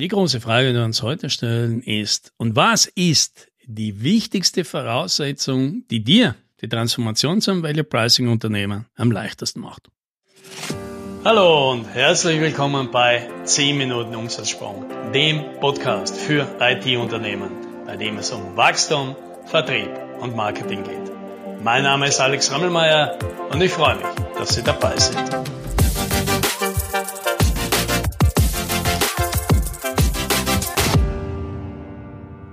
Die große Frage, die wir uns heute stellen, ist, und was ist die wichtigste Voraussetzung, die dir die Transformation zum Value Pricing Unternehmen am leichtesten macht? Hallo und herzlich willkommen bei 10 Minuten Umsatzsprung, dem Podcast für IT-Unternehmen, bei dem es um Wachstum, Vertrieb und Marketing geht. Mein Name ist Alex Rammelmeier und ich freue mich, dass Sie dabei sind.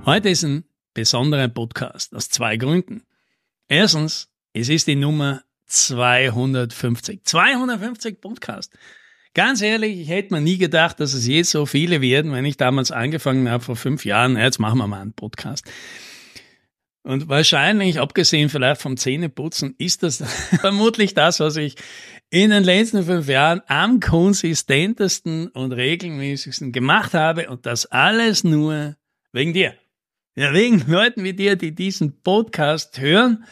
Heute ist ein besonderer Podcast aus zwei Gründen. Erstens, es ist die Nummer 250. 250 Podcast. Ganz ehrlich, ich hätte mir nie gedacht, dass es je so viele werden, wenn ich damals angefangen habe vor fünf Jahren. Jetzt machen wir mal einen Podcast. Und wahrscheinlich, abgesehen vielleicht vom Zähneputzen, ist das vermutlich das, was ich in den letzten fünf Jahren am konsistentesten und regelmäßigsten gemacht habe. Und das alles nur wegen dir. Ja, wegen Leuten wie dir, die diesen Podcast hören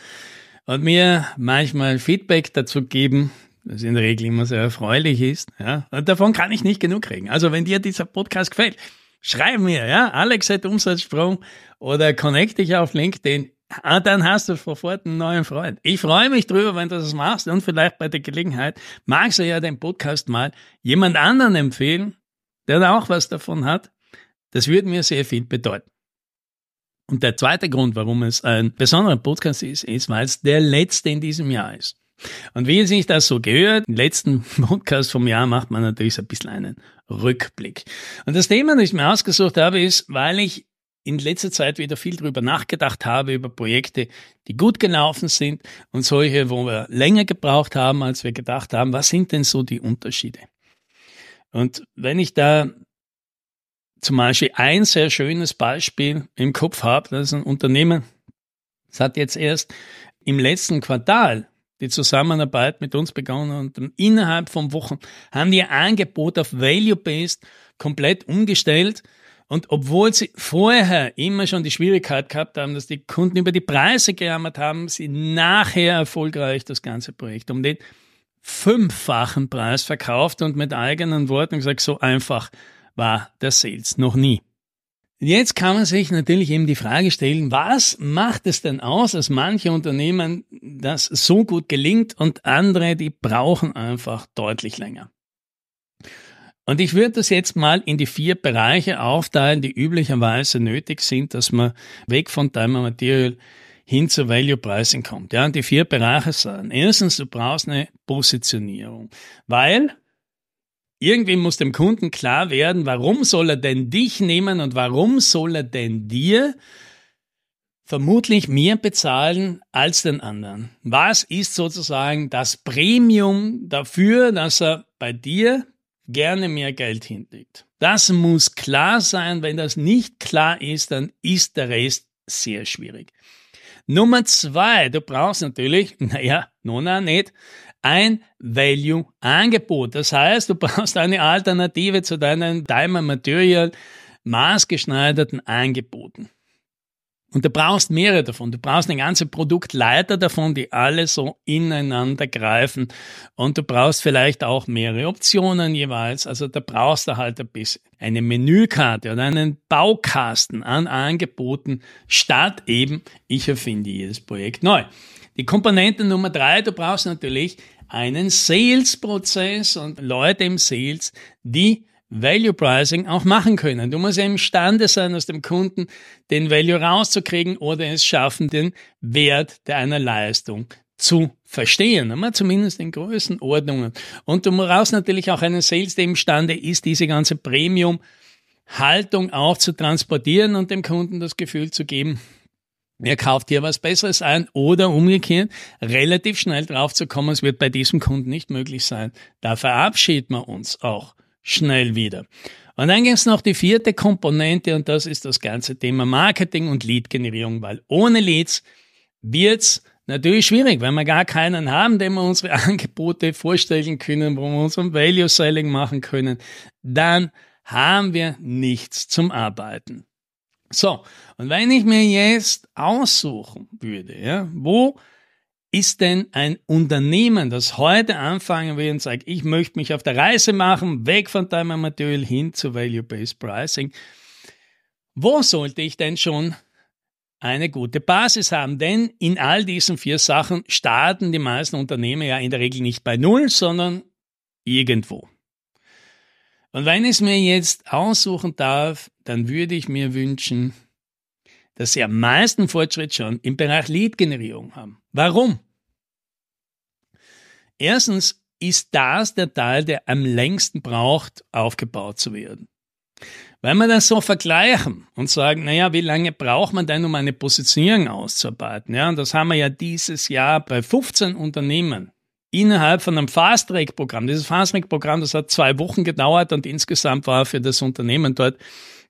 und mir manchmal Feedback dazu geben, das in der Regel immer sehr erfreulich ist. Ja, und davon kann ich nicht genug kriegen. Also wenn dir dieser Podcast gefällt, schreib mir, ja, Alex hat Umsatzsprung oder connect dich auf LinkedIn. Ah, dann hast du sofort einen neuen Freund. Ich freue mich drüber, wenn du das machst und vielleicht bei der Gelegenheit magst du ja den Podcast mal jemand anderen empfehlen, der da auch was davon hat. Das würde mir sehr viel bedeuten. Und der zweite Grund, warum es ein besonderer Podcast ist, ist, weil es der letzte in diesem Jahr ist. Und wie sich das so gehört, im letzten Podcast vom Jahr macht man natürlich so ein bisschen einen Rückblick. Und das Thema, das ich mir ausgesucht habe, ist, weil ich in letzter Zeit wieder viel drüber nachgedacht habe, über Projekte, die gut gelaufen sind und solche, wo wir länger gebraucht haben, als wir gedacht haben. Was sind denn so die Unterschiede? Und wenn ich da zum Beispiel ein sehr schönes Beispiel im Kopf habe. Das ist ein Unternehmen, das hat jetzt erst im letzten Quartal die Zusammenarbeit mit uns begonnen und innerhalb von Wochen haben die ihr Angebot auf Value-Based komplett umgestellt. Und obwohl sie vorher immer schon die Schwierigkeit gehabt haben, dass die Kunden über die Preise gejammert haben, sie nachher erfolgreich das ganze Projekt um den fünffachen Preis verkauft und mit eigenen Worten gesagt, so einfach war der Sales noch nie. Jetzt kann man sich natürlich eben die Frage stellen, was macht es denn aus, dass manche Unternehmen das so gut gelingt und andere, die brauchen einfach deutlich länger. Und ich würde das jetzt mal in die vier Bereiche aufteilen, die üblicherweise nötig sind, dass man weg von Time and Material hin zu Value Pricing kommt. Ja, und die vier Bereiche sind, erstens, du brauchst eine Positionierung, weil irgendwie muss dem Kunden klar werden, warum soll er denn dich nehmen und warum soll er denn dir vermutlich mehr bezahlen als den anderen. Was ist sozusagen das Premium dafür, dass er bei dir gerne mehr Geld hinlegt? Das muss klar sein. Wenn das nicht klar ist, dann ist der Rest sehr schwierig. Nummer zwei, du brauchst natürlich, naja, nona nicht, ein Value-Angebot. Das heißt, du brauchst eine Alternative zu deinen Diamond Material maßgeschneiderten Angeboten. Und du brauchst mehrere davon. Du brauchst eine ganze Produktleiter davon, die alle so ineinander greifen. Und du brauchst vielleicht auch mehrere Optionen jeweils. Also da brauchst du halt ein bisschen eine Menükarte oder einen Baukasten an Angeboten, statt eben, ich erfinde jedes Projekt neu. Die Komponente Nummer drei, du brauchst natürlich einen Sales-Prozess und Leute im Sales, die Value Pricing auch machen können. Du musst ja imstande sein, aus dem Kunden den Value rauszukriegen oder es schaffen, den Wert deiner Leistung zu verstehen, aber zumindest in Größenordnungen. Und du brauchst natürlich auch einen Sales, der imstande ist, diese ganze Premium Haltung auch zu transportieren und dem Kunden das Gefühl zu geben, er kauft hier was Besseres ein oder umgekehrt relativ schnell drauf zu kommen, es wird bei diesem Kunden nicht möglich sein. Da verabschieden wir uns auch schnell wieder. Und dann gibt es noch die vierte Komponente und das ist das ganze Thema Marketing und Lead-Generierung, weil ohne Leads wird's natürlich schwierig, wenn wir gar keinen haben, dem wir unsere Angebote vorstellen können, wo wir unseren Value Selling machen können, dann haben wir nichts zum Arbeiten. So, und wenn ich mir jetzt aussuchen würde, ja, wo ist denn ein Unternehmen, das heute anfangen will und sagt, ich möchte mich auf der Reise machen, weg von Time and Material hin zu Value-Based Pricing, wo sollte ich denn schon eine gute Basis haben? Denn in all diesen vier Sachen starten die meisten Unternehmen ja in der Regel nicht bei Null, sondern irgendwo. Und wenn ich es mir jetzt aussuchen darf, dann würde ich mir wünschen, dass sie am meisten Fortschritt schon im Bereich Lead-Generierung haben. Warum? Erstens ist das der Teil, der am längsten braucht, aufgebaut zu werden. Wenn wir das so vergleichen und sagen, naja, wie lange braucht man denn, um eine Positionierung auszuarbeiten? Ja, und das haben wir ja dieses Jahr bei 15 Unternehmen innerhalb von einem Fast-Track-Programm. Dieses Fast-Track-Programm, das hat zwei Wochen gedauert und insgesamt war für das Unternehmen dort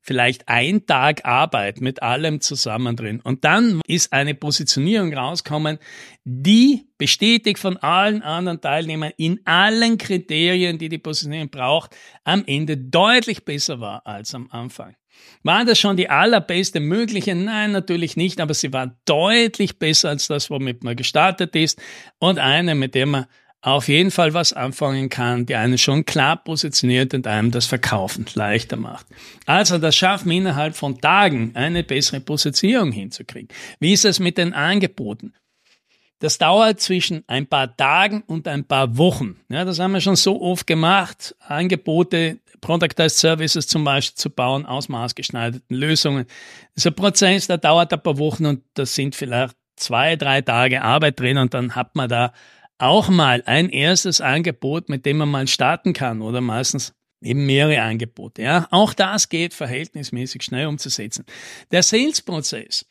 vielleicht ein Tag Arbeit mit allem zusammen drin. Und dann ist eine Positionierung rauskommen, die bestätigt von allen anderen Teilnehmern in allen Kriterien, die die Positionierung braucht, am Ende deutlich besser war als am Anfang. War das schon die allerbeste mögliche? Nein, natürlich nicht, aber sie war deutlich besser als das, womit man gestartet ist und eine, mit der man auf jeden Fall was anfangen kann, die einen schon klar positioniert und einem das Verkaufen leichter macht. Also das schaffen innerhalb von Tagen eine bessere Positionierung hinzukriegen. Wie ist es mit den Angeboten? Das dauert zwischen ein paar Tagen und ein paar Wochen. Ja, das haben wir schon so oft gemacht. Angebote, Productized Services zum Beispiel zu bauen aus maßgeschneiderten Lösungen. Das ist ein Prozess, der dauert ein paar Wochen und das sind vielleicht zwei, drei Tage Arbeit drin und dann hat man da auch mal ein erstes Angebot, mit dem man mal starten kann oder meistens eben mehrere Angebote. Ja, auch das geht verhältnismäßig schnell umzusetzen. Der Sales-Prozess,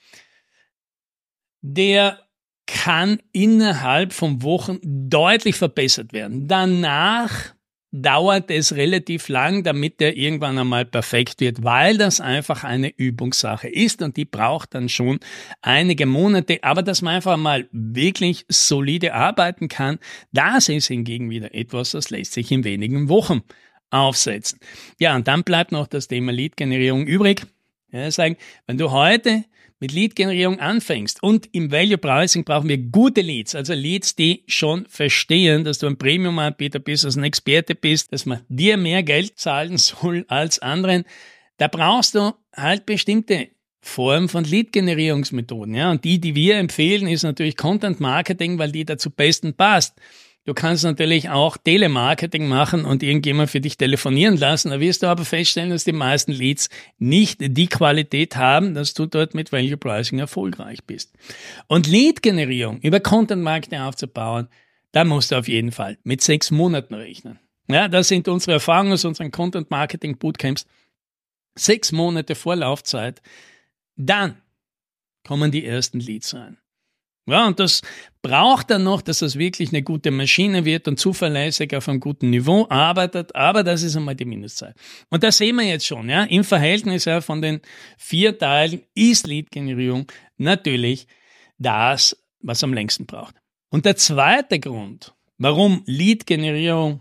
der kann innerhalb von Wochen deutlich verbessert werden. Danach dauert es relativ lang, damit der irgendwann einmal perfekt wird, weil das einfach eine Übungssache ist und die braucht dann schon einige Monate. Aber dass man einfach mal wirklich solide arbeiten kann, das ist hingegen wieder etwas, das lässt sich in wenigen Wochen aufsetzen. Ja, und dann bleibt noch das Thema Lead-Generierung übrig. Ja, sagen, wenn du heute mit Lead-Generierung anfängst und im Value Pricing brauchen wir gute Leads, also Leads, die schon verstehen, dass du ein Premium-Anbieter bist, dass du ein Experte bist, dass man dir mehr Geld zahlen soll als anderen. Da brauchst du halt bestimmte Formen von Lead-Generierungsmethoden. Ja? Und die, die wir empfehlen, ist natürlich Content Marketing, weil die dazu besten passt. Du kannst natürlich auch Telemarketing machen und irgendjemand für dich telefonieren lassen. Da wirst du aber feststellen, dass die meisten Leads nicht die Qualität haben, dass du dort mit Value Pricing erfolgreich bist. Und Lead-Generierung über Content Marketing aufzubauen, da musst du auf jeden Fall mit sechs Monaten rechnen. Ja, das sind unsere Erfahrungen aus unseren Content Marketing Bootcamps. Sechs Monate Vorlaufzeit. Dann kommen die ersten Leads rein. Ja, und das braucht dann noch, dass das wirklich eine gute Maschine wird und zuverlässig auf einem guten Niveau arbeitet, aber das ist einmal die Mindestzeit. Und das sehen wir jetzt schon, ja, im Verhältnis ja, von den vier Teilen ist Lead-Generierung natürlich das, was am längsten braucht. Und der zweite Grund, warum Lead-Generierung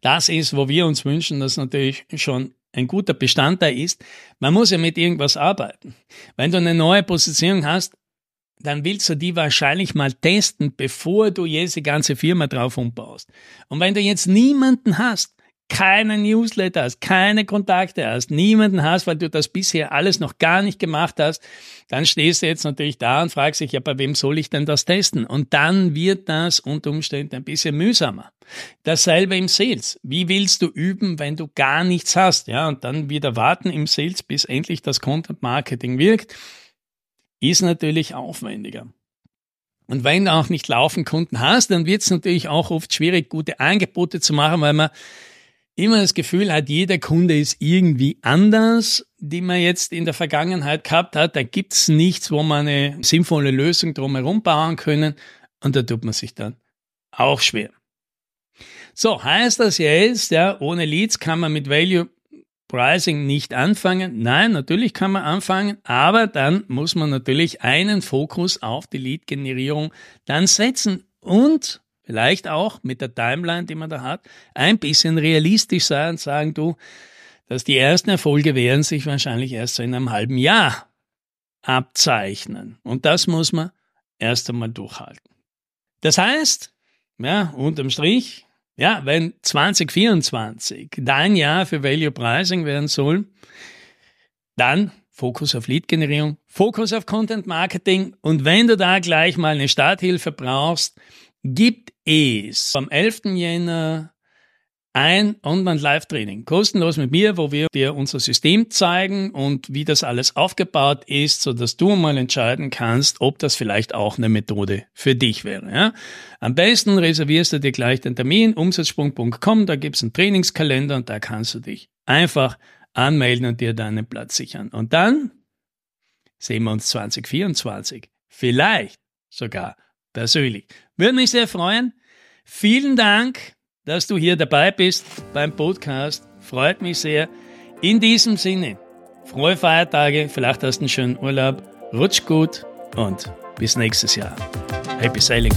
das ist, wo wir uns wünschen, dass natürlich schon ein guter Bestandteil ist, man muss ja mit irgendwas arbeiten. Wenn du eine neue Positionierung hast, dann willst du die wahrscheinlich mal testen, bevor du jetzt die ganze Firma drauf umbaust. Und wenn du jetzt niemanden hast, keine Newsletter hast, keine Kontakte hast, niemanden hast, weil du das bisher alles noch gar nicht gemacht hast, dann stehst du jetzt natürlich da und fragst dich, ja, bei wem soll ich denn das testen? Und dann wird das unter Umständen ein bisschen mühsamer. Dasselbe im Sales. Wie willst du üben, wenn du gar nichts hast? Ja, und dann wieder warten im Sales, bis endlich das Content Marketing wirkt ist natürlich aufwendiger. Und wenn du auch nicht laufen Kunden hast, dann wird es natürlich auch oft schwierig, gute Angebote zu machen, weil man immer das Gefühl hat, jeder Kunde ist irgendwie anders, die man jetzt in der Vergangenheit gehabt hat. Da gibt es nichts, wo man eine sinnvolle Lösung drumherum bauen können. Und da tut man sich dann auch schwer. So, heißt das jetzt, ja, ohne Leads kann man mit Value Pricing nicht anfangen? Nein, natürlich kann man anfangen, aber dann muss man natürlich einen Fokus auf die Lead-Generierung dann setzen und vielleicht auch mit der Timeline, die man da hat, ein bisschen realistisch sein und sagen, du, dass die ersten Erfolge werden sich wahrscheinlich erst so in einem halben Jahr abzeichnen. Und das muss man erst einmal durchhalten. Das heißt, ja, unterm Strich, ja, wenn 2024 dein Jahr für Value Pricing werden soll, dann Fokus auf Lead-Generierung, Fokus auf Content-Marketing und wenn du da gleich mal eine Starthilfe brauchst, gibt es am 11. Jänner ein Online-Live-Training, kostenlos mit mir, wo wir dir unser System zeigen und wie das alles aufgebaut ist, so dass du mal entscheiden kannst, ob das vielleicht auch eine Methode für dich wäre. Ja? Am besten reservierst du dir gleich den Termin, umsatzsprung.com, da gibt's einen Trainingskalender und da kannst du dich einfach anmelden und dir deinen Platz sichern. Und dann sehen wir uns 2024. Vielleicht sogar persönlich. Würde mich sehr freuen. Vielen Dank dass du hier dabei bist beim Podcast. Freut mich sehr. In diesem Sinne, frohe Feiertage, vielleicht hast du einen schönen Urlaub, rutsch gut und bis nächstes Jahr. Happy Sailing!